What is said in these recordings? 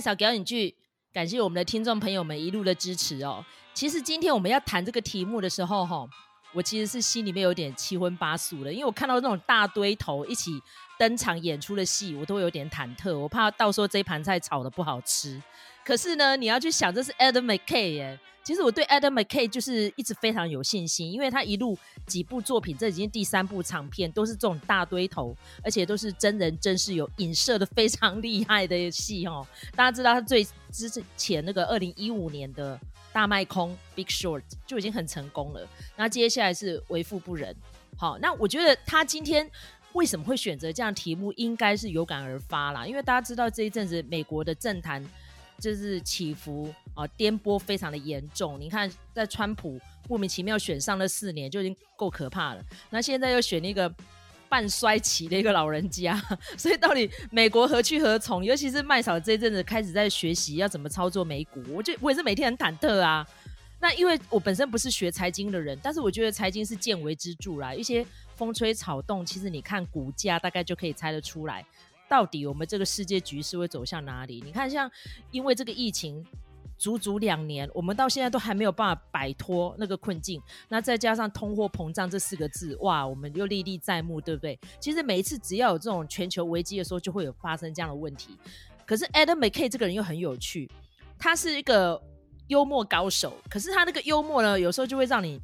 小表演剧，感谢我们的听众朋友们一路的支持哦。其实今天我们要谈这个题目的时候，哈，我其实是心里面有点七荤八素的，因为我看到那种大堆头一起登场演出的戏，我都有点忐忑，我怕到时候这盘菜炒得不好吃。可是呢，你要去想，这是 Adam McKay 耶。其实我对 Adam McKay 就是一直非常有信心，因为他一路几部作品，这已经第三部长片，都是这种大堆头，而且都是真人真事，有影射的非常厉害的戏哦。大家知道他最之前那个二零一五年的大卖空 Big Short 就已经很成功了，那接下来是为富不仁。好，那我觉得他今天为什么会选择这样题目，应该是有感而发啦，因为大家知道这一阵子美国的政坛。就是起伏啊，颠簸非常的严重。你看，在川普莫名其妙选上了四年，就已经够可怕了。那现在又选一个半衰期的一个老人家，所以到底美国何去何从？尤其是麦嫂这一阵子开始在学习要怎么操作美股，我就我也是每天很忐忑啊。那因为我本身不是学财经的人，但是我觉得财经是见微知著啦，一些风吹草动，其实你看股价大概就可以猜得出来。到底我们这个世界局势会走向哪里？你看，像因为这个疫情，足足两年，我们到现在都还没有办法摆脱那个困境。那再加上通货膨胀这四个字，哇，我们又历历在目，对不对？其实每一次只要有这种全球危机的时候，就会有发生这样的问题。可是 Adam McKay 这个人又很有趣，他是一个幽默高手，可是他那个幽默呢，有时候就会让你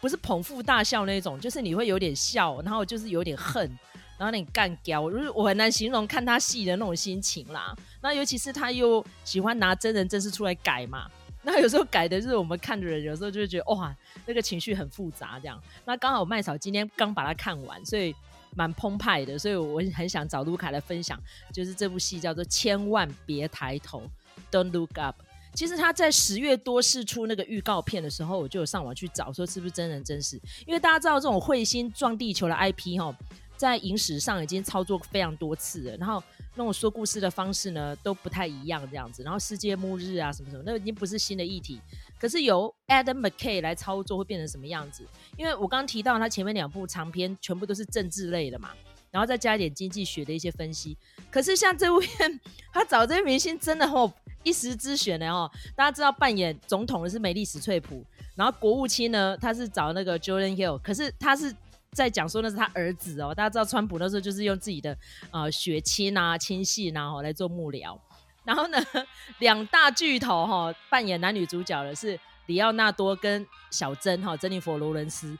不是捧腹大笑那种，就是你会有点笑，然后就是有点恨。然后你干掉我，就是我很难形容看他戏的那种心情啦。那尤其是他又喜欢拿真人真事出来改嘛，那有时候改的就是我们看的人，有时候就会觉得哇，那个情绪很复杂这样。那刚好麦嫂今天刚把它看完，所以蛮澎湃的，所以我很想找卢卡来分享，就是这部戏叫做《千万别抬头》（Don't Look Up）。其实他在十月多试出那个预告片的时候，我就有上网去找说是不是真人真事，因为大家知道这种彗星撞地球的 IP 哈。在影史上已经操作非常多次了，然后那种说故事的方式呢都不太一样这样子，然后世界末日啊什么什么，那已经不是新的议题。可是由 Adam McKay 来操作会变成什么样子？因为我刚刚提到他前面两部长片全部都是政治类的嘛，然后再加一点经济学的一些分析。可是像这部片，他找这些明星真的哦一时之选的哦，大家知道扮演总统的是梅丽史翠普，然后国务卿呢他是找那个 Jordan Hill，可是他是。在讲说那是他儿子哦，大家知道川普那时候就是用自己的呃血亲啊亲信啊、哦、来做幕僚，然后呢 两大巨头哈、哦、扮演男女主角的是里奥纳多跟小珍哈、哦、珍妮佛罗伦斯，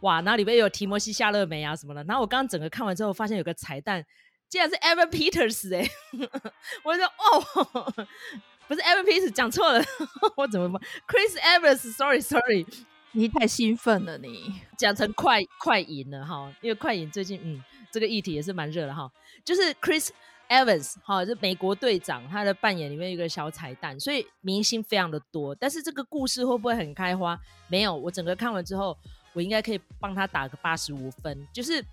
哇，那里面有提摩西夏勒梅啊什么的，然后我刚刚整个看完之后发现有个彩蛋，竟然是 Evan Peters 哎，我就说哦，不是 Evan Peters 讲错了，我怎么 Chris Evans，sorry sorry。你太兴奋了你，你讲成快快影了哈，因为快影最近嗯，这个议题也是蛮热的哈，就是 Chris Evans 哈，就美国队长他的扮演里面有一个小彩蛋，所以明星非常的多，但是这个故事会不会很开花？没有，我整个看完之后，我应该可以帮他打个八十五分，就是。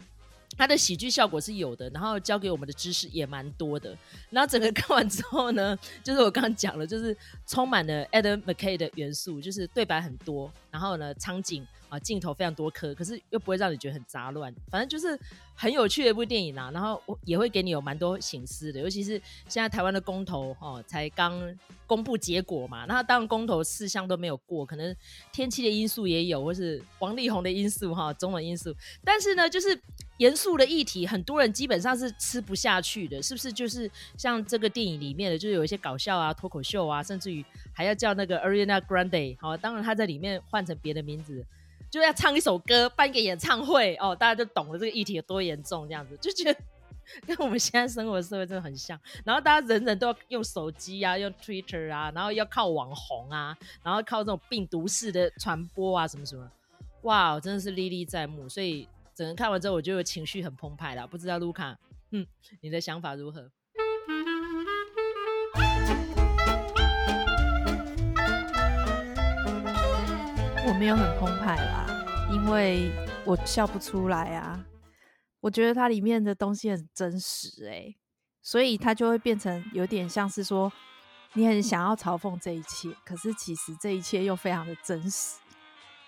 它的喜剧效果是有的，然后教给我们的知识也蛮多的。然后整个看完之后呢，就是我刚刚讲了，就是充满了 Adam McKay 的元素，就是对白很多，然后呢场景啊镜头非常多颗，可是又不会让你觉得很杂乱，反正就是很有趣的一部电影啊。然后也会给你有蛮多醒思的，尤其是现在台湾的公投哦才刚公布结果嘛，那当然公投四项都没有过，可能天气的因素也有，或是王力宏的因素哈，种种因素，但是呢就是。严肃的议题，很多人基本上是吃不下去的，是不是？就是像这个电影里面的，就是有一些搞笑啊、脱口秀啊，甚至于还要叫那个 Ariana Grande，好，当然他在里面换成别的名字，就要唱一首歌，办一个演唱会，哦，大家就懂了这个议题有多严重，这样子就觉得跟我们现在生活的社会真的很像。然后大家人人都要用手机啊，用 Twitter 啊，然后要靠网红啊，然后靠这种病毒式的传播啊，什么什么，哇，真的是历历在目，所以。整个看完之后，我就有情绪很澎湃了。不知道卢卡，嗯，你的想法如何？我没有很澎湃啦，因为我笑不出来啊。我觉得它里面的东西很真实，欸，所以它就会变成有点像是说，你很想要嘲讽这一切，可是其实这一切又非常的真实。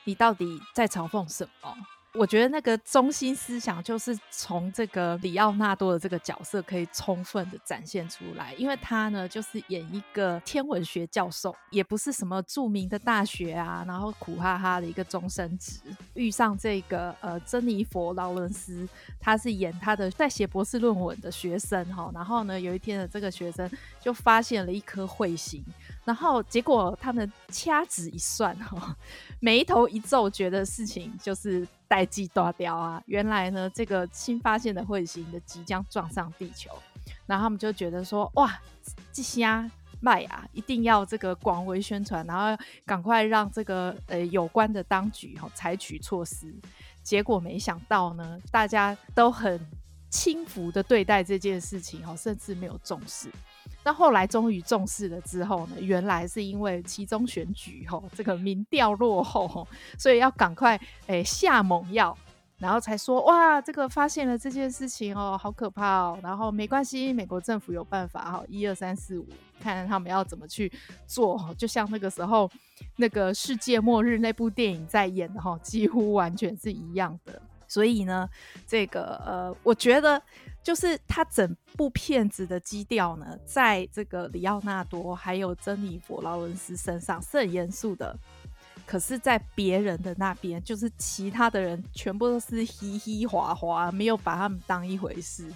你到底在嘲讽什么？我觉得那个中心思想就是从这个里奥纳多的这个角色可以充分的展现出来，因为他呢就是演一个天文学教授，也不是什么著名的大学啊，然后苦哈哈的一个终身职，遇上这个呃珍妮佛劳伦斯，他是演他的在写博士论文的学生哈，然后呢有一天的这个学生就发现了一颗彗星。然后结果他们掐指一算，哈，眉头一皱，觉得事情就是代志大条啊。原来呢，这个新发现的彗星的即将撞上地球，然后他们就觉得说，哇，这下卖啊，一定要这个广为宣传，然后赶快让这个呃有关的当局哈采取措施。结果没想到呢，大家都很轻浮的对待这件事情，哈，甚至没有重视。那后来终于重视了之后呢，原来是因为其中选举吼，这个民调落后，所以要赶快诶、下猛药，然后才说哇，这个发现了这件事情哦，好可怕哦。然后没关系，美国政府有办法哈，一二三四五，看看他们要怎么去做。就像那个时候那个世界末日那部电影在演的哈，几乎完全是一样的。所以呢，这个呃，我觉得。就是他整部片子的基调呢，在这个里奥纳多还有珍妮佛劳伦斯身上是很严肃的，可是，在别人的那边，就是其他的人全部都是嘻嘻哈哈，没有把他们当一回事。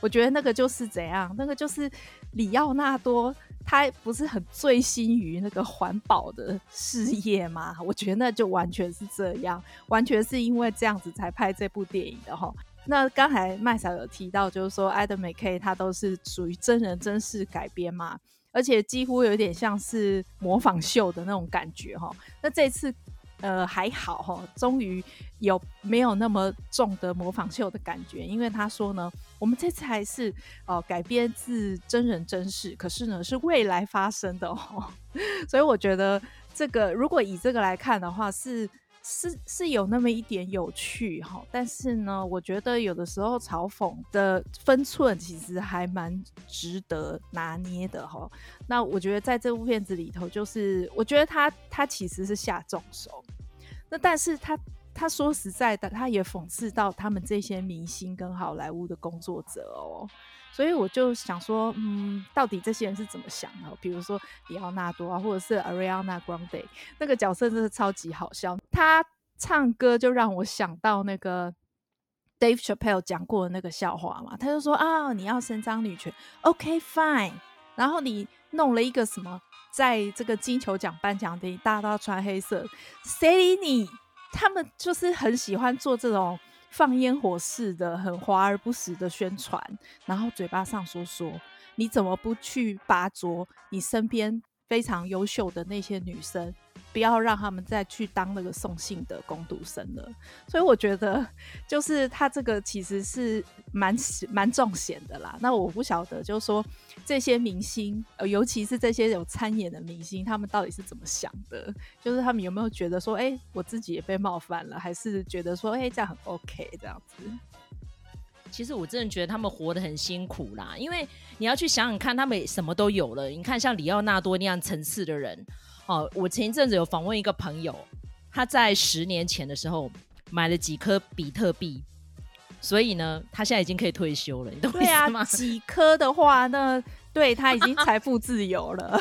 我觉得那个就是怎样，那个就是里奥纳多，他不是很醉心于那个环保的事业吗？我觉得那就完全是这样，完全是因为这样子才拍这部电影的哈。那刚才麦嫂有提到，就是说 Adam McKay 他都是属于真人真事改编嘛，而且几乎有点像是模仿秀的那种感觉哈。那这次呃还好哈，终于有没有那么重的模仿秀的感觉？因为他说呢，我们这次还是哦、改编自真人真事，可是呢是未来发生的哦，所以我觉得这个如果以这个来看的话是。是是有那么一点有趣哈，但是呢，我觉得有的时候嘲讽的分寸其实还蛮值得拿捏的哈。那我觉得在这部片子里头，就是我觉得他他其实是下重手，那但是他他说实在的，他也讽刺到他们这些明星跟好莱坞的工作者哦。所以我就想说，嗯，到底这些人是怎么想的？比如说李奥纳多啊，或者是 Ariana Grande 那个角色，真的超级好笑。他唱歌就让我想到那个 Dave Chappelle 讲过的那个笑话嘛。他就说啊，你要伸张女权，OK fine。然后你弄了一个什么，在这个金球奖颁奖典礼，大家都要穿黑色，谁理你？他们就是很喜欢做这种。放烟火式的，很华而不实的宣传，然后嘴巴上说说，你怎么不去拔擢你身边非常优秀的那些女生？不要让他们再去当那个送信的工读生了。所以我觉得，就是他这个其实是蛮蛮重险的啦。那我不晓得，就是说这些明星，呃，尤其是这些有参演的明星，他们到底是怎么想的？就是他们有没有觉得说，哎、我自己也被冒犯了，还是觉得说，哎、这样很 OK 这样子？其实我真的觉得他们活得很辛苦啦，因为你要去想想看，他们什么都有了。你看，像里奥纳多那样层次的人。哦，我前一阵子有访问一个朋友，他在十年前的时候买了几颗比特币，所以呢，他现在已经可以退休了。你懂吗？几颗的话，那对他已经财富自由了。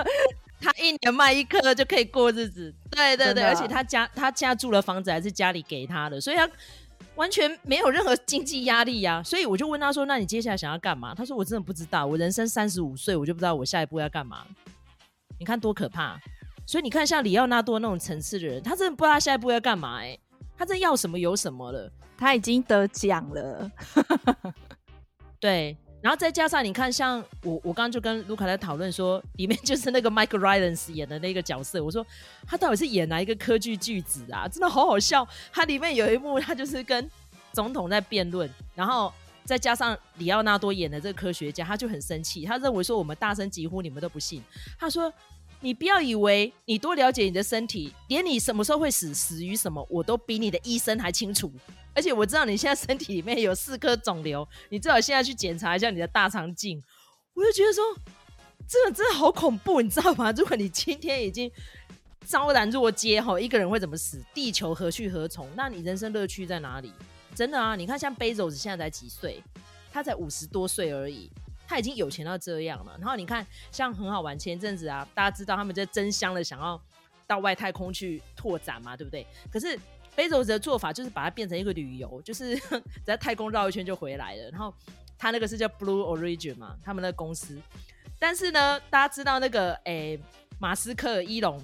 他一年卖一颗就可以过日子。对对对，而且他家他家住的房子还是家里给他的，所以他完全没有任何经济压力呀、啊。所以我就问他说：“那你接下来想要干嘛？”他说：“我真的不知道，我人生三十五岁，我就不知道我下一步要干嘛。”你看多可怕！所以你看，像里奥纳多那种层次的人，他真的不知道他下一步要干嘛哎、欸，他真要什么有什么了，他已经得奖了。对，然后再加上你看，像我，我刚刚就跟卢卡在讨论说，里面就是那个 Mike Rylance 演的那个角色，我说他到底是演哪一个科剧巨子啊？真的好好笑。他里面有一幕，他就是跟总统在辩论，然后。再加上里奥纳多演的这个科学家，他就很生气，他认为说我们大声疾呼，你们都不信。他说：“你不要以为你多了解你的身体，连你什么时候会死、死于什么，我都比你的医生还清楚。而且我知道你现在身体里面有四颗肿瘤，你最好现在去检查一下你的大肠镜。”我就觉得说，这个真的好恐怖，你知道吗？如果你今天已经昭然若揭哈，一个人会怎么死？地球何去何从？那你人生乐趣在哪里？真的啊，你看像 Bezos 现在才几岁，他才五十多岁而已，他已经有钱到这样了。然后你看，像很好玩，前一阵子啊，大家知道他们在争相的想要到外太空去拓展嘛，对不对？可是 Bezos 的做法就是把它变成一个旅游，就是 在太空绕一圈就回来了。然后他那个是叫 Blue Origin 嘛，他们的公司。但是呢，大家知道那个诶、马斯克伊隆，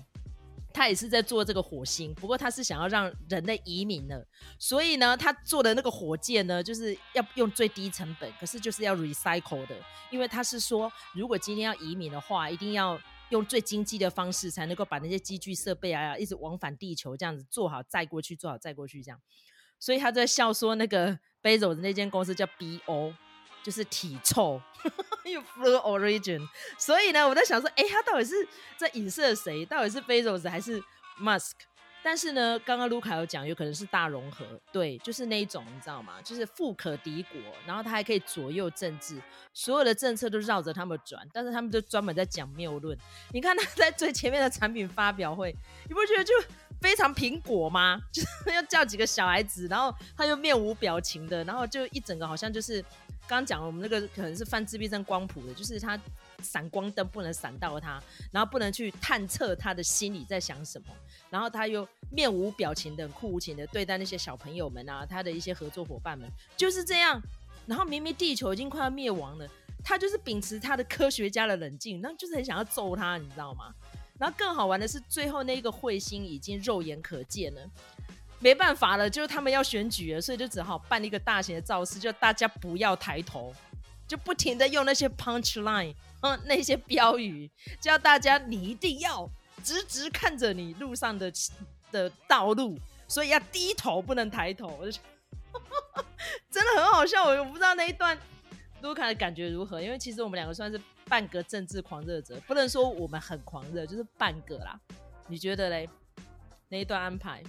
他也是在做这个火星，不过他是想要让人类移民的，所以呢，他做的那个火箭呢，就是要用最低成本，可是就是要 recycle 的，因为他是说，如果今天要移民的话，一定要用最经济的方式，才能够把那些机具设备啊，一直往返地球这样子做好，载过去，做好载过去这样，所以他在笑说，那个 Bezos 的那间公司叫 BO。就是体臭，因为 Blue Origin，所以呢，我在想说，哎、他到底是在影射谁？到底是 Bezos 还是 Musk？但是呢，刚刚卢卡有讲，有可能是大融合，对，就是那一种，你知道吗？就是富可敌国，然后他还可以左右政治，所有的政策都绕着他们转，但是他们就专门在讲谬论。你看他 在最前面的产品发表会，你不觉得就非常苹果吗？就是要叫几个小孩子，然后他又面无表情的，然后就一整个好像就是。刚刚讲了，我们那个可能是犯自闭症光谱的，就是他闪光灯不能闪到他，然后不能去探测他的心里在想什么，然后他又面无表情的、酷无情的对待那些小朋友们啊，他的一些合作伙伴们就是这样。然后明明地球已经快要灭亡了，他就是秉持他的科学家的冷静，那就是很想要揍他，你知道吗？然后更好玩的是，最后那个彗星已经肉眼可见了。没办法了，就是他们要选举了，所以就只好办一个大型的造势，就大家不要抬头，就不停的用那些 punch line，嗯，那些标语，叫大家你一定要直直看着你路上的的道路，所以要低头不能抬头。真的很好笑，我我不知道那一段卢卡的感觉如何，因为其实我们两个算是半个政治狂热者，不能说我们很狂热，就是半个啦。你觉得嘞？那一段安排？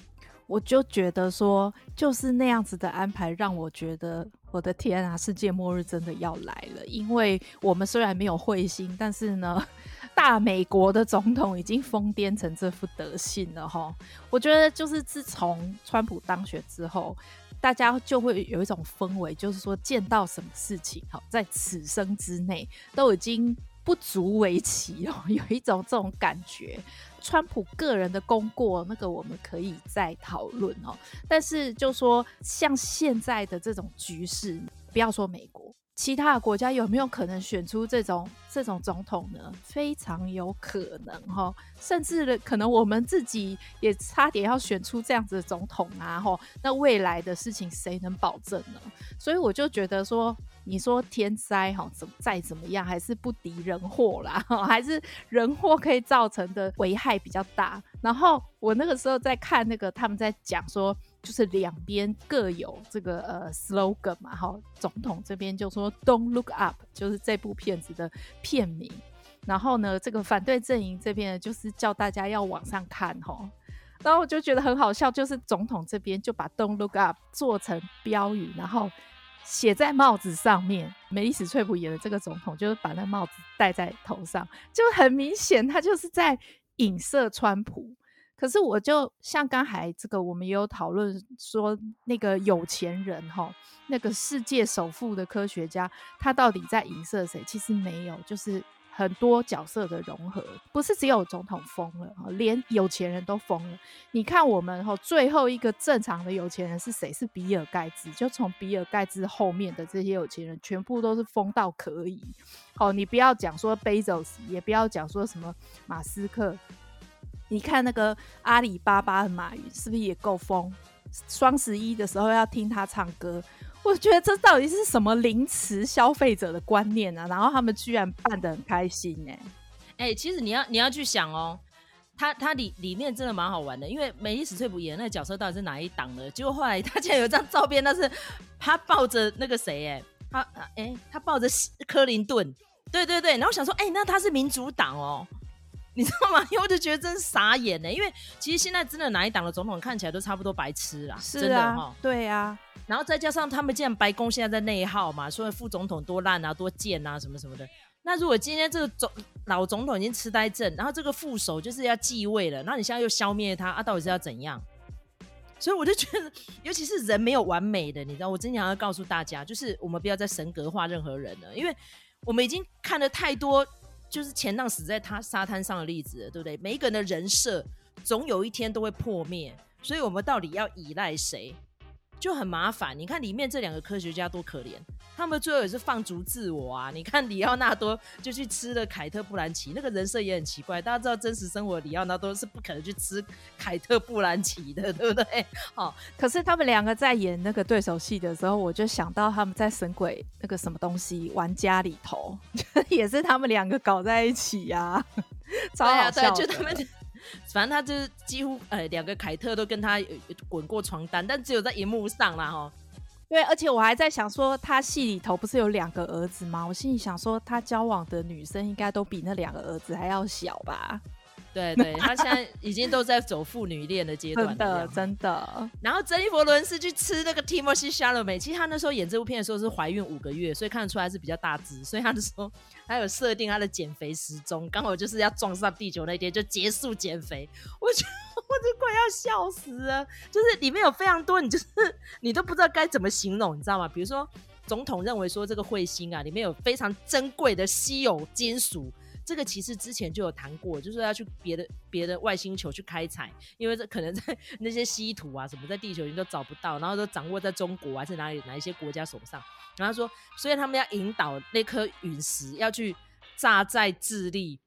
我就觉得说，就是那样子的安排，让我觉得我的天啊，世界末日真的要来了。因为我们虽然没有彗星，但是呢，大美国的总统已经疯癫成这副德性了哈。我觉得就是自从川普当选之后，大家就会有一种氛围，就是说见到什么事情，好，在此生之内都已经不足为奇哦，有一种这种感觉。川普个人的功过，那个我们可以再讨论哦。但是就说像现在的这种局势，不要说美国，其他的国家有没有可能选出这种这种总统呢？非常有可能哈，甚至可能我们自己也差点要选出这样子的总统啊！哈，那未来的事情谁能保证呢？所以我就觉得说。你说天灾哈，怎再怎么样，还是不敌人祸啦，还是人祸可以造成的危害比较大。然后我那个时候在看那个他们在讲说，就是两边各有这个呃 slogan 嘛，哈，总统这边就说 Don't look up，就是这部片子的片名。然后呢，这个反对阵营这边就是叫大家要往上看哈。然后我就觉得很好笑，就是总统这边就把 Don't look up 做成标语，然后。写在帽子上面，梅丽史翠普演的这个总统就是把那帽子戴在头上，就很明显他就是在影射川普。可是我就像刚才这个，我们也有讨论说，那个有钱人哈，那个世界首富的科学家，他到底在影射谁？其实没有，就是。很多角色的融合，不是只有总统疯了，连有钱人都疯了。你看我们哈最后一个正常的有钱人是谁？是比尔盖茨。就从比尔盖茨后面的这些有钱人，全部都是疯到可以。哦，你不要讲说贝佐斯，也不要讲说什么马斯克。你看那个阿里巴巴的马云，是不是也够疯？双十一的时候要听他唱歌。我觉得这到底是什么凌迟消费者的观念啊？然后他们居然办得很开心呢、欸？哎、其实你要你要去想哦，他他里里面真的蛮好玩的，因为梅丽史翠普演那个角色到底是哪一档的？结果后来他竟然有张照片，那是他抱着那个谁？哎，他哎、欸，他抱着克林顿，对对对，然后想说，哎、那他是民主党哦。你知道吗？因为我就觉得真傻眼呢。因为其实现在真的哪一党的总统看起来都差不多白痴啦，是啊，真的哈，对啊。然后再加上他们既然白宫现在在内耗嘛，说副总统多烂啊、多贱啊什么什么的。那如果今天这个总老总统已经痴呆症，然后这个副手就是要继位了，那你现在又消灭他，啊，到底是要怎样？所以我就觉得，尤其是人没有完美的，你知道，我真想要告诉大家，就是我们不要再神格化任何人了，因为我们已经看了太多，就是前浪死在他沙滩上的例子，对不对？每一个人的人设总有一天都会破灭，所以我们到底要依赖谁？就很麻烦，你看里面这两个科学家多可怜，他们最后也是放逐自我啊！你看里奥纳多就去吃了凯特·布兰奇，那个人设也很奇怪。大家知道真实生活的里奥纳多是不可能去吃凯特·布兰奇的，对不对？好，可是他们两个在演那个对手戏的时候，我就想到他们在《神鬼》那个什么东西玩家里头，也是他们两个搞在一起呀、啊，超好笑。对，就他们。反正他就是几乎呃两个凯特都跟他滚过床单，但只有在荧幕上啦哈。对，而且我还在想说，他戏里头不是有两个儿子吗？我心里想说，他交往的女生应该都比那两个儿子还要小吧。对对，他现在已经都在走父女恋的阶 段了，真的真的。然后珍妮佛伦斯去吃那个提莫西·夏勒美，其实他那时候演这部片的时候是怀孕五个月，所以看得出来是比较大只，所以他就说他有设定他的减肥时钟，刚好就是要撞上地球那天就结束减肥。我就我就快要笑死了，就是里面有非常多，你就是你都不知道该怎么形容，你知道吗？比如说总统认为说这个彗星啊里面有非常珍贵的稀有金属。这个其实之前就有谈过，就是要去别的别的外星球去开采，因为这可能在那些稀土啊什么，在地球已经都找不到，然后都掌握在中国还是哪里哪一些国家手上。然后说，所以他们要引导那颗陨石要去炸在智利，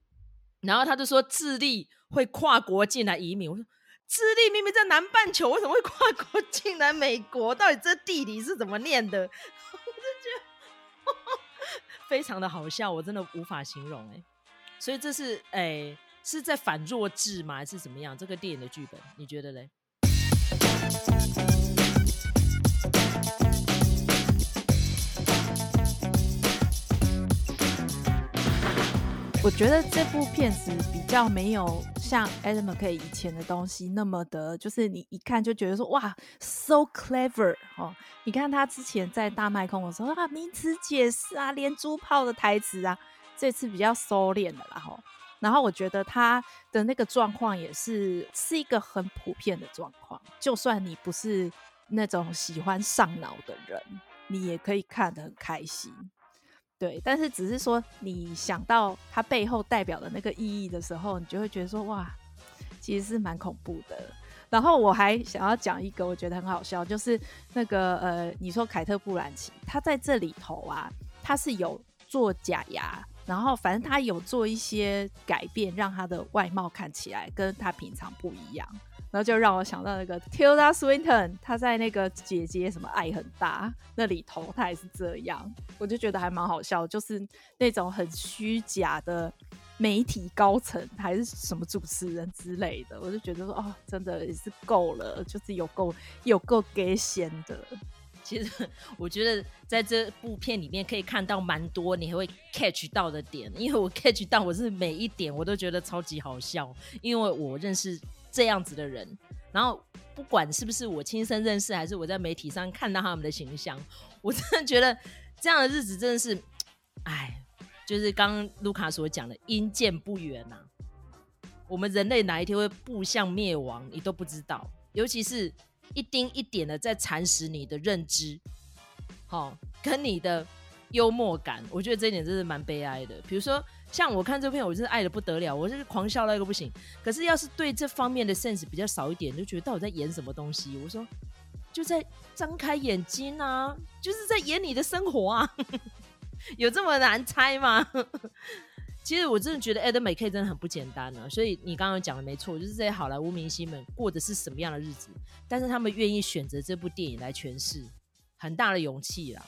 然后他就说智利会跨国进来移民。我说智利明明在南半球，为什么会跨国进来美国？到底这地理是怎么念的？我就觉得 非常的好笑，我真的无法形容哎、所以这是哎、是在反弱智吗？还是怎么样？这个电影的剧本，你觉得嘞？我觉得这部片子比较没有像 Adam K 以前的东西那么的，就是你一看就觉得说哇，so clever 哦！你看他之前在大麦空的时候啊，名词解释啊，连珠炮的台词啊。这次比较收敛的啦吼，然后我觉得他的那个状况也是是一个很普遍的状况，就算你不是那种喜欢上脑的人，你也可以看得很开心，对。但是只是说你想到它背后代表的那个意义的时候，你就会觉得说哇，其实是蛮恐怖的。然后我还想要讲一个我觉得很好笑，就是那个呃，你说凯特·布兰奇，他在这里头啊，他是有做假牙。然后，反正他有做一些改变，让他的外貌看起来跟他平常不一样。然后就让我想到那个 Tilda Swinton，他在那个姐姐什么爱很大那里头，他也是这样。我就觉得还蛮好笑，就是那种很虚假的媒体高层还是什么主持人之类的。我就觉得说，哦，真的也是够了，就是有够有够给闲的。其实 我觉得在这部片里面可以看到蛮多你还会 catch 到的点，因为我 catch 到我是每一点我都觉得超级好笑，因为我认识这样子的人，然后不管是不是我亲身认识，还是我在媒体上看到他们的形象，我真的觉得这样的日子真的是，哎，就是刚刚卢卡所讲的阴见不远呐，我们人类哪一天会步向灭亡，你都不知道，尤其是。一丁一点的在蚕食你的认知，好、跟你的幽默感，我觉得这一点真是蛮悲哀的。比如说，像我看这片，我真是爱得不得了，我就是狂笑到一个不行。可是要是对这方面的 sense 比较少一点，就觉得到底在演什么东西？我说，就在张开眼睛啊，就是在演你的生活啊，有这么难猜吗？其实我真的觉得 Adam McKay 真的很不简单呢、所以你刚刚讲的没错，就是这些好莱坞明星们过的是什么样的日子，但是他们愿意选择这部电影来诠释，很大的勇气啦。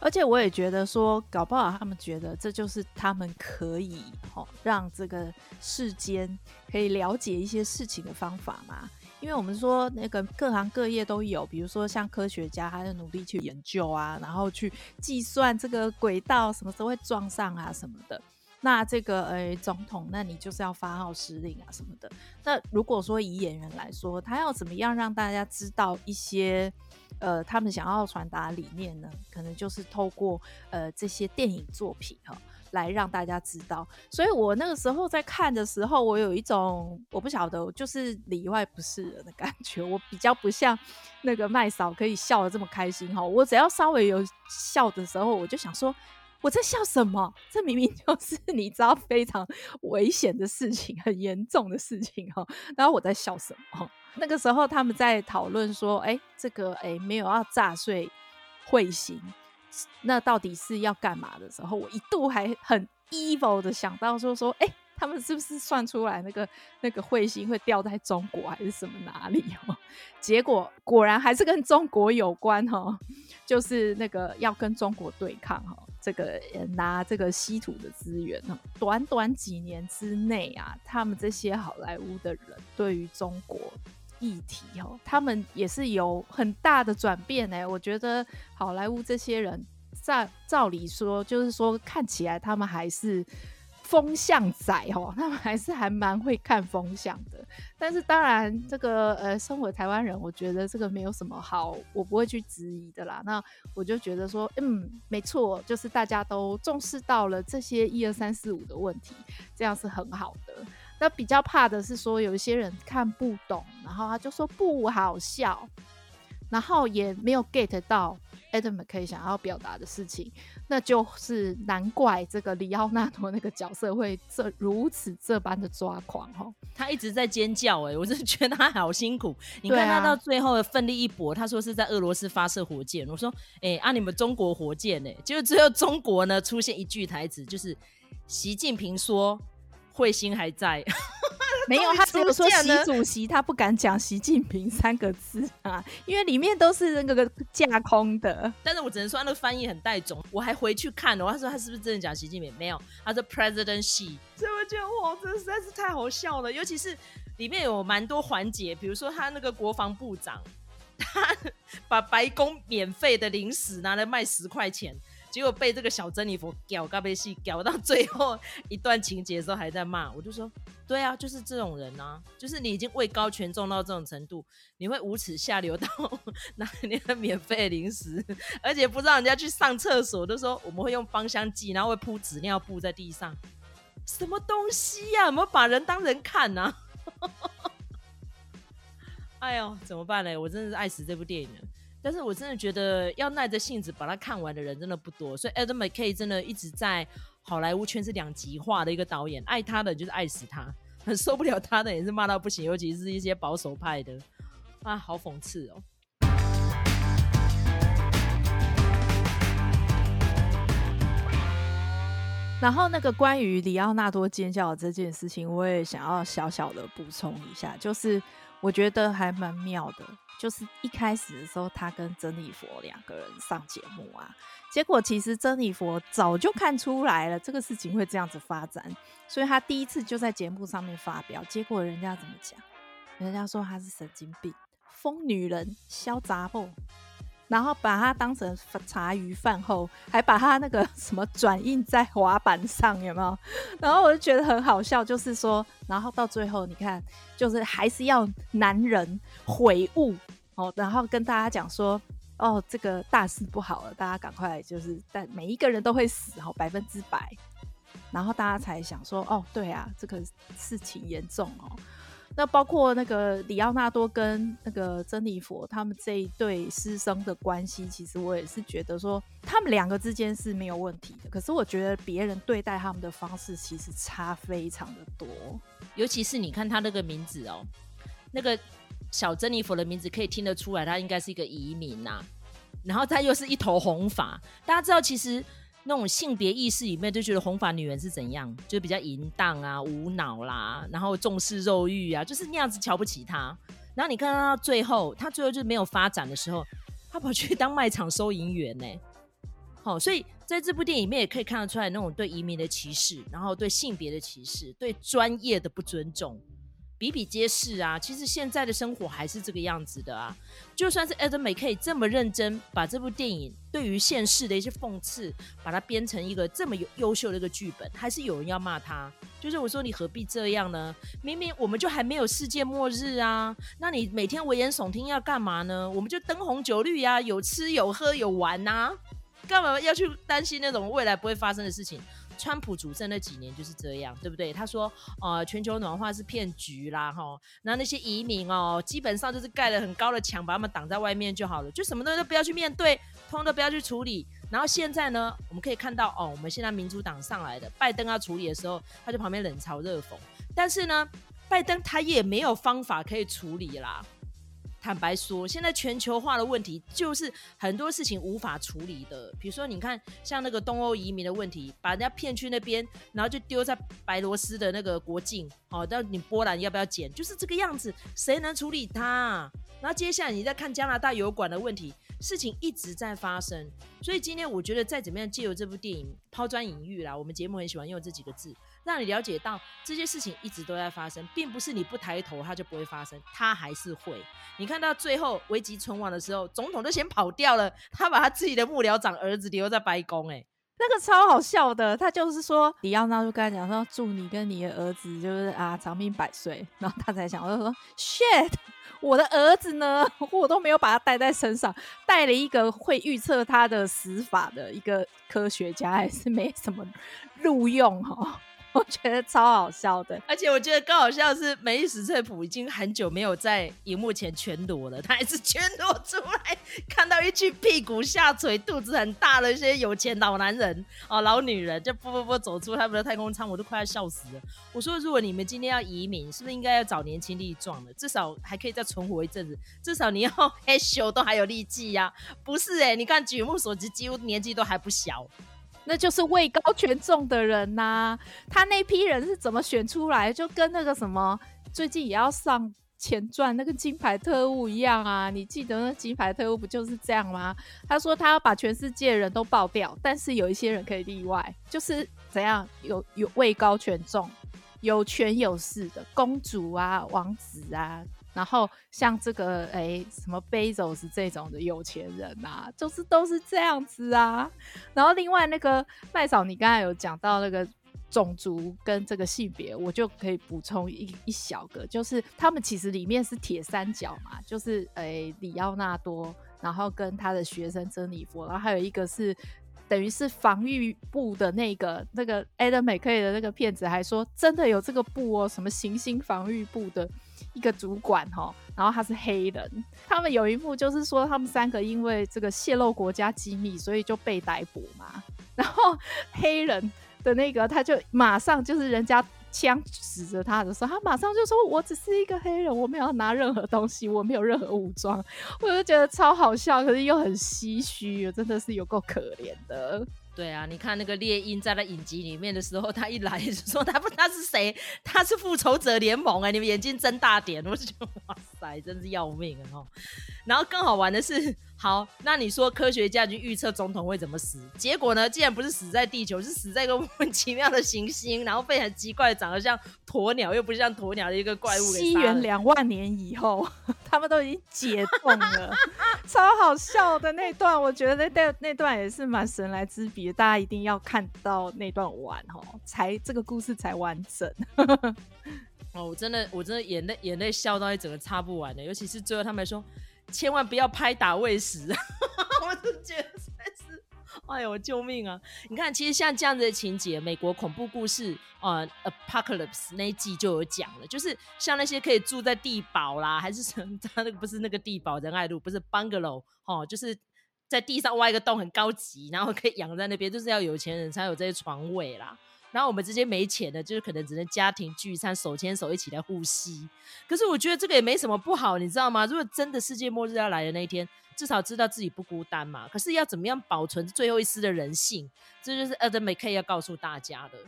而且我也觉得说，搞不好他们觉得这就是他们可以哦让这个世间可以了解一些事情的方法嘛。因为我们说那个各行各业都有，比如说像科学家，他在努力去研究啊，然后去计算这个轨道什么时候会撞上啊什么的。那这个诶，总统，那你就是要发号施令啊什么的。那如果说以演员来说，他要怎么样让大家知道一些呃他们想要传达理念呢？可能就是透过呃这些电影作品哈。来让大家知道。所以我那个时候在看的时候，我有一种我不晓得，就是里外不是人的感觉。我比较不像那个麦嫂可以笑得这么开心哈。我只要稍微有笑的时候，我就想说。我在笑什么？这明明就 是你知道非常危险的事情，很严重的事情哈。然后我在笑什么？那个时候他们在讨论说，哎，这个哎没有要炸碎彗星，那到底是要干嘛的时候，我一度还很 evil 的想到说说，哎，他们是不是算出来那个那个彗星会掉在中国还是什么哪里？哦，结果果然还是跟中国有关哈，就是那个要跟中国对抗哈。这个拿这个稀土的资源，短短几年之内啊，他们这些好莱坞的人对于中国议题哦，他们也是有很大的转变呢。我觉得好莱坞这些人，照照理说，就是说看起来他们还是。风向仔哦，他们还是还蛮会看风向的。但是当然，这个呃，身为台湾人，我觉得这个没有什么好，我不会去质疑的啦。那我就觉得说，嗯，没错，就是大家都重视到了这些一二三四五的问题，这样是很好的。那比较怕的是说，有一些人看不懂，然后他就说不好笑，然后也没有 get 到 Adam McKay 想要表达的事情。那就是难怪这个里奥纳多那个角色会这如此这般的抓狂哈，他一直在尖叫哎、欸，我真的觉得他好辛苦。你看他到最后的奋力一搏，他说是在俄罗斯发射火箭，我说哎、欸，啊你们中国火箭呢、欸？结果最后中国呢出现一句台词，就是习近平说彗星还在。没有，他只有说习主席，他不敢讲习近平三个字啊，因为里面都是那个架空的。但是我只能说，他那个翻译很带种。我还回去看了，他说他是不是真的讲习近平？没有，他说 President Xi。所以我觉得哇，这实在是太好笑了。尤其是里面有蛮多环节，比如说他那个国防部长，他把白宫免费的零食拿来卖十块钱。结果被这个小珍妮佛搞嘎被戏搞到最后一段情节的时候还在骂，我就说，对啊，就是这种人啊，就是你已经位高权重到这种程度，你会无耻下流到拿那个免费零食，而且不知道人家去上厕所，都说我们会用芳香剂，然后会铺纸尿布在地上，什么东西呀、啊？有没有把人当人看呢、啊？哎呦，怎么办呢？我真的是爱死这部电影了。但是我真的觉得要耐着性子把它看完的人真的不多，所以 Adam McKay 真的一直在好莱坞圈是两极化的一个导演，爱他的就是爱死他，很受不了他的也是骂到不行，尤其是一些保守派的，啊，好讽刺哦。然后那个关于里奥纳多尖叫的这件事情，我也想要小小的补充一下，就是我觉得还蛮妙的。就是一开始的时候，他跟珍妮佛两个人上节目啊，结果其实珍妮佛早就看出来了这个事情会这样子发展，所以他第一次就在节目上面发表，结果人家怎么讲？人家说他是神经病、疯女人、小杂货。然后把它当成茶余饭后，还把它那个什么转印在滑板上，有没有？然后我就觉得很好笑，就是说，然后到最后你看，就是还是要男人悔悟哦，然后跟大家讲说，哦，这个大事不好了，大家赶快就是，但每一个人都会死哦，百分之百。然后大家才想说，哦，对啊，这个事情严重哦。那包括那个里奥纳多跟那个珍妮佛他们这一对师生的关系，其实我也是觉得说他们两个之间是没有问题的。可是我觉得别人对待他们的方式其实差非常的多，尤其是你看他那个名字哦，那个小珍妮佛的名字可以听得出来，他应该是一个移民呐、然后他又是一头红发，大家知道其实。那种性别意识里面就觉得红发女人是怎样，就是比较淫荡啊、无脑啦，然后重视肉欲啊，就是那样子瞧不起她。然后你看到最后，她最后就没有发展的时候，她跑去当卖场收银员呢。好，所以在这部电影里面也可以看得出来那种对移民的歧视，然后对性别的歧视，对专业的不尊重。比比皆是啊！其实现在的生活还是这个样子的啊。就算是 Adam McKay 这么认真，把这部电影对于现实的一些讽刺，把它编成一个这么优优秀的一个剧本，还是有人要骂他。就是我说你何必这样呢？明明我们就还没有世界末日啊！那你每天危言耸听要干嘛呢？我们就灯红酒绿呀，有吃有喝有玩呐，干嘛要去担心那种未来不会发生的事情？川普主政那几年就是这样，对不对？他说，呃，全球暖化是骗局啦，哈，然后那些移民哦，基本上就是盖了很高的墙，把他们挡在外面就好了，就什么东西都不要去面对，通通都不要去处理。然后现在呢，我们可以看到哦，我们现在民主党上来的，拜登要处理的时候，他就旁边冷嘲热讽。但是呢，拜登他也没有方法可以处理啦。坦白说，现在全球化的问题就是很多事情无法处理的。比如说，你看像那个东欧移民的问题，把人家骗去那边，然后就丢在白罗斯的那个国境，哦，到你波兰要不要捡？就是这个样子，谁能处理它？然后接下来你再看加拿大油管的问题，事情一直在发生。所以今天我觉得再怎么样，借由这部电影抛砖引玉啦，我们节目很喜欢用这几个字。让你了解到这些事情一直都在发生，并不是你不抬头它就不会发生，它还是会。你看到最后危急存亡的时候，总统就先跑掉了，他把他自己的幕僚长儿子留在白宫，哎，那个超好笑的。他就是说，李奥纳就跟他讲说，祝你跟你的儿子就是啊长命百岁。然后他才想，我就说，shit，我的儿子呢，我都没有把他带在身上，带了一个会预测他的死法的一个科学家，还是没什么录用哈。我觉得超好笑的，而且我觉得更好笑的是，梅丽史翠普已经很久没有在荧幕前全裸了，他还是全裸出来，看到一具屁股下垂、肚子很大的一些有钱老男人哦，老女人就不不不走出他们的太空舱，我都快要笑死了。我说，如果你们今天要移民，是不是应该要找年轻力壮的，至少还可以再存活一阵子，至少你要 嘿咻都还有力气呀？不是哎、你看举目所及，几乎年纪都还不小。那就是位高权重的人呐、他那批人是怎么选出来？就跟那个什么最近也要上前传那个金牌特务一样啊！你记得那金牌特务不就是这样吗？他说他要把全世界人都爆掉，但是有一些人可以例外，就是怎样有有位高权重、有权有势的公主啊、王子啊。然后像这个哎，什么 Bezos 这种的有钱人啊，就是都是这样子啊。然后另外那个麦嫂，你刚才有讲到那个种族跟这个性别，我就可以补充一一小个，就是他们其实里面是铁三角嘛，就是哎，李奥纳多，然后跟他的学生珍妮佛，然后还有一个是等于是防御部的那个那个 Adam McKay 的那个骗子，还说真的有这个部哦，什么行星防御部的。一个主管哈，然后他是黑人，他们有一幕就是说他们三个因为这个泄露国家机密，所以就被逮捕嘛。然后黑人的那个他就马上就是人家枪指着他的时候，他马上就说：“我只是一个黑人，我没有拿任何东西，我没有任何武装。”我就觉得超好笑，可是又很唏嘘，真的是有够可怜的。对啊，你看那个猎鹰在那影集里面的时候，他一来就说他不他是谁？他是复仇者联盟哎！你们眼睛睁大点，我就觉得哇塞，真是要命啊！然后更好玩的是，好，那你说科学家去预测总统会怎么死？结果呢，竟然不是死在地球，是死在一个 莫名其妙的行星，然后被很奇怪，长得像鸵鸟又不像鸵鸟的一个怪物给。西元两万年以后，他们都已经解冻了，超好笑的那段，我觉得那段那段也是蛮神来之笔。大家一定要看到那段完哦，才这个故事才完整。哦，我真的，我真的眼泪眼泪笑到一整个擦不完的，尤其是最后他们说千万不要拍打喂食，我都觉得实在是，哎呦，救命啊！你看，其实像这样子的情节，美国恐怖故事啊，呃，Apocalypse 那一季就有讲了，就是像那些可以住在地堡啦，还是什么，他那个不是那个地堡仁爱路，不是 Bungalow 哦，就是。在地上挖一个洞很高级，然后可以养在那边，就是要有钱人才有这些床位啦。然后我们这些没钱的，就是可能只能家庭聚餐，手牵手一起来呼吸。可是我觉得这个也没什么不好，你知道吗？如果真的世界末日要来的那一天，至少知道自己不孤单嘛。可是要怎么样保存最后一丝的人性，这就是 Adam McKay 要告诉大家的。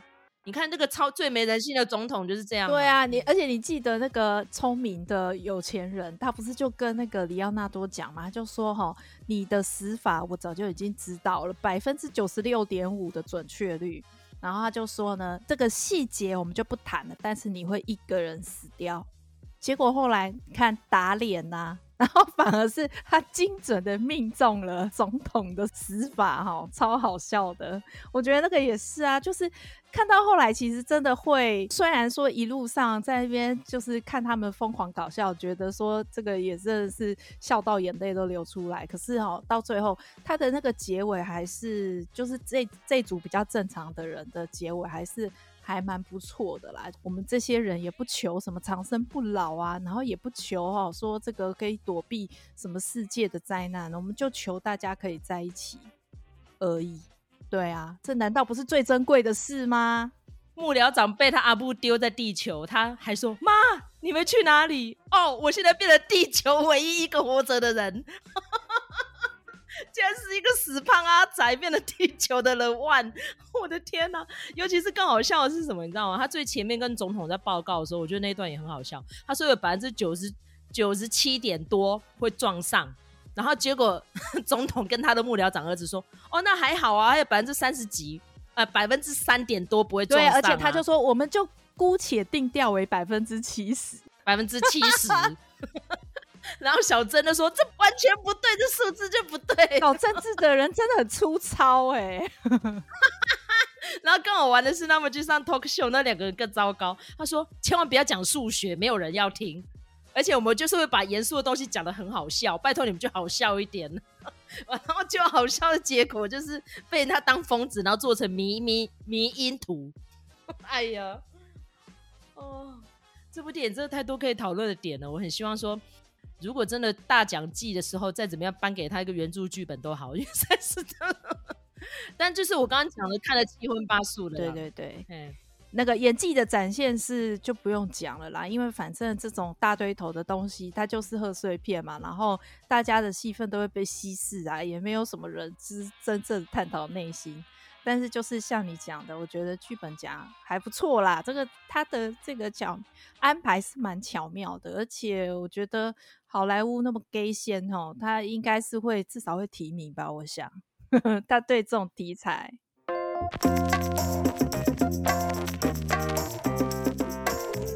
你看那个超最没人性的总统就是这样。对啊，你而且你记得那个聪明的有钱人，他不是就跟那个里奥纳多讲嘛？他就说哈，你的死法我早就已经知道了，百分之九十六点五的准确率。然后他就说呢，这个细节我们就不谈了，但是你会一个人死掉。结果后来看打脸呐、然后反而是他精准的命中了总统的死法，哈，超好笑的。我觉得那个也是啊，就是看到后来，其实真的会，虽然说一路上在那边就是看他们疯狂搞笑，觉得说这个也真的是笑到眼泪都流出来。可是哈，到最后他的那个结尾还是，就是这这组比较正常的人的结尾还是。还蛮不错的啦，我们这些人也不求什么长生不老啊，然后也不求哦说这个可以躲避什么世界的灾难，我们就求大家可以在一起而已。对啊，这难道不是最珍贵的事吗？幕僚长被他阿布丢在地球，他还说：“妈，你们去哪里？哦，我现在变成地球唯一一个活着的人。”竟然是一个死胖阿仔变了地球的人万，我的天哪！尤其是更好笑的是什么，你知道吗？他最前面跟总统在报告的时候，我觉得那一段也很好笑。他说有百分之九十九十七点多会撞上，然后结果总统跟他的幕僚长儿子说：“哦，那还好啊，还有百分之三十几，呃，百分之三点多不会撞上啊。”对，而且他就说，我们就姑且定调为百分之七十，百分之七十。然后小珍就说：“这完全不对，这数字就不对。”搞政治的人真的很粗糙哎、欸。然后跟我玩的是，他们去上 talk show，那两个人更糟糕。他说：“千万不要讲数学，没有人要听。而且我们就是会把严肃的东西讲得很好笑，拜托你们就好笑一点。”然后就好笑的结果就是被他当疯子，然后做成迷迷迷因图。哎呀，哦，这部电影真的太多可以讨论的点了。我很希望说。如果真的大奖季的时候再怎么样颁给他一个原著剧本都好，因为实在是的。但就是我刚刚讲的，看了七荤八素的。对对对，嗯，那个演技的展现是就不用讲了啦，因为反正这种大堆头的东西，它就是贺岁片嘛，然后大家的戏份都会被稀释啊，也没有什么人知真正探讨内心。但是就是像你讲的，我觉得剧本讲还不错啦，这个他的这个讲安排是蛮巧妙的，而且我觉得好莱坞那么 gay 先哦，他应该是会至少会提名吧，我想呵呵 他对这种题材，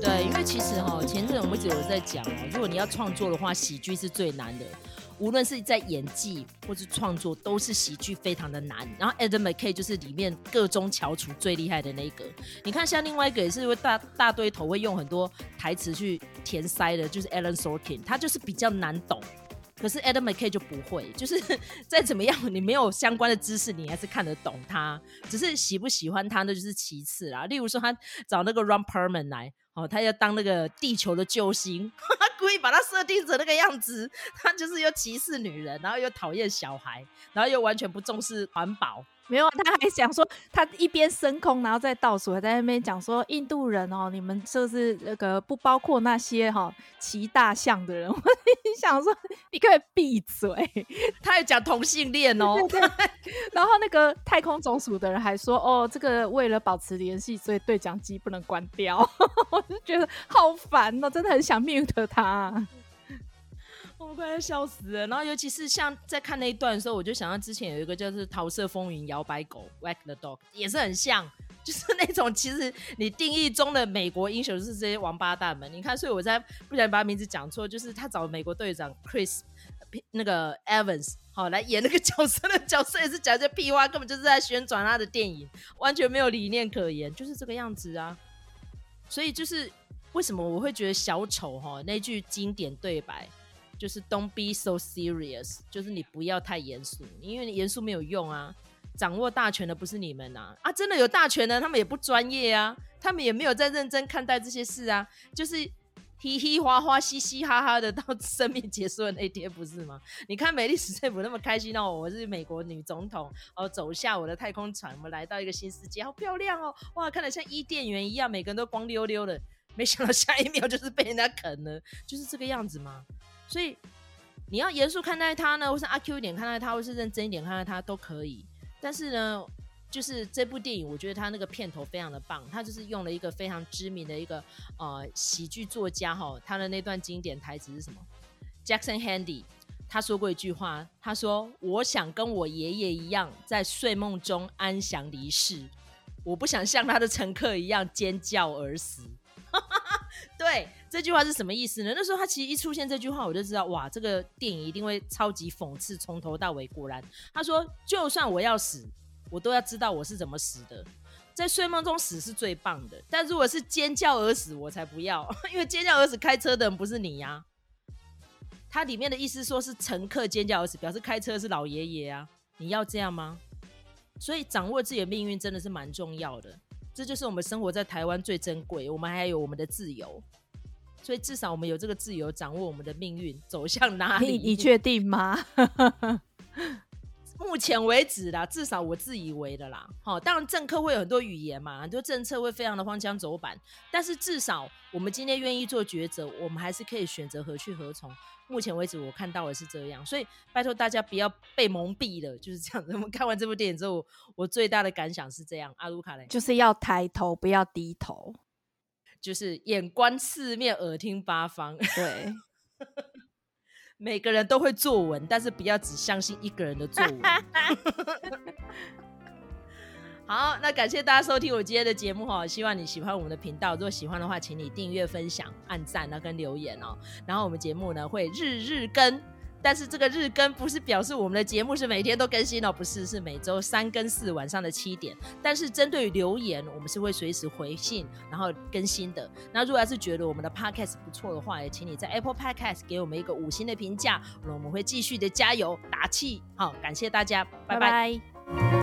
对，因为其实哈前阵我们一直有在讲哦，如果你要创作的话，喜剧是最难的。无论是在演技或是创作，都是喜剧非常的难。然后 Adam McKay 就是里面个中翘楚最厉害的那个。你看，像另外一个也是会大大堆头会用很多台词去填塞的，就是 Aaron Sorkin，他就是比较难懂。可是 Adam McKay 就不会，就是 再怎么样，你没有相关的知识，你还是看得懂他。只是喜不喜欢他，那就是其次啦。例如说，他找那个 Ron Perlman 来，哦，他要当那个地球的救星，他 故意把他设定成那个样子，他就是又歧视女人，然后又讨厌小孩，然后又完全不重视环保。没有，他还想说，他一边升空，然后再倒数，还在那边讲说，印度人哦，你们就是那个不包括那些哈骑大象的人。我想说，你可以闭嘴。他还讲同性恋哦，对对对。然后那个太空总署的人还说，哦，这个为了保持联系，所以对讲机不能关掉。我就觉得好烦哦，真的很想 mute 他。我快要笑死了，然后尤其是像在看那一段的时候，我就想到之前有一个叫做《桃色风云》摇摆狗 （Wag the Dog） 也是很像，就是那种其实你定义中的美国英雄就是这些王八蛋们。你看，所以我才不想把名字讲错，就是他找美国队长 Chris 那个 Evans 好来演那个角色，那角色也是讲这些屁话，根本就是在宣传他的电影，完全没有理念可言，就是这个样子啊。所以就是为什么我会觉得小丑哈那句经典对白。就是 Don't be so serious，就是你不要太严肃，因为你严肃没有用啊。掌握大权的不是你们呐，啊，真的有大权的，他们也不专业啊，他们也没有在认真看待这些事啊，就是嘻嘻哈哈、嘻嘻哈哈的到 生命结束的那天，不是吗？你看美丽史翠普那么开心哦，我是美国女总统哦，走下我的太空船，我们来到一个新世界，好漂亮哦，哇，看得像伊甸园一样，每个人都光溜溜的，没想到下一秒就是被人家啃了，就是这个样子吗？所以你要严肃看待他呢，或是阿 Q 一点看待他，或是认真一点看待他都可以。但是呢，就是这部电影，我觉得他那个片头非常的棒，他就是用了一个非常知名的一个呃喜剧作家哈，他的那段经典台词是什么？Jackson Handy 他说过一句话，他说：“我想跟我爷爷一样，在睡梦中安详离世，我不想像他的乘客一样尖叫而死。” 对，这句话是什么意思呢？那时候他其实一出现这句话，我就知道哇，这个电影一定会超级讽刺，从头到尾。果然，他说，就算我要死，我都要知道我是怎么死的。在睡梦中死是最棒的，但如果是尖叫而死，我才不要，因为尖叫而死开车的人不是你呀、啊。他里面的意思说是乘客尖叫而死，表示开车是老爷爷啊。你要这样吗？所以掌握自己的命运真的是蛮重要的。这就是我们生活在台湾最珍贵，我们还有我们的自由，所以至少我们有这个自由，掌握我们的命运走向哪里？你你确定吗？目前为止啦，至少我自以为的啦。好，当然政客会有很多语言嘛，很多政策会非常的荒腔走板，但是至少我们今天愿意做抉择，我们还是可以选择何去何从。目前为止，我看到的是这样，所以拜托大家不要被蒙蔽了，就是这样子。我们看完这部电影之后，我最大的感想是这样。阿鲁卡雷，就是要抬头，不要低头，就是眼观四面，耳听八方。对，每个人都会作文，但是不要只相信一个人的作文。好，那感谢大家收听我今天的节目哈，希望你喜欢我们的频道。如果喜欢的话，请你订阅、分享、按赞啊，跟留言哦。然后我们节目呢会日日更，但是这个日更不是表示我们的节目是每天都更新哦，不是，是每周三跟四晚上的七点。但是针对于留言，我们是会随时回信，然后更新的。那如果要是觉得我们的 Podcast 不错的话，也请你在 Apple Podcast 给我们一个五星的评价，我们会继续的加油打气。好，感谢大家，拜拜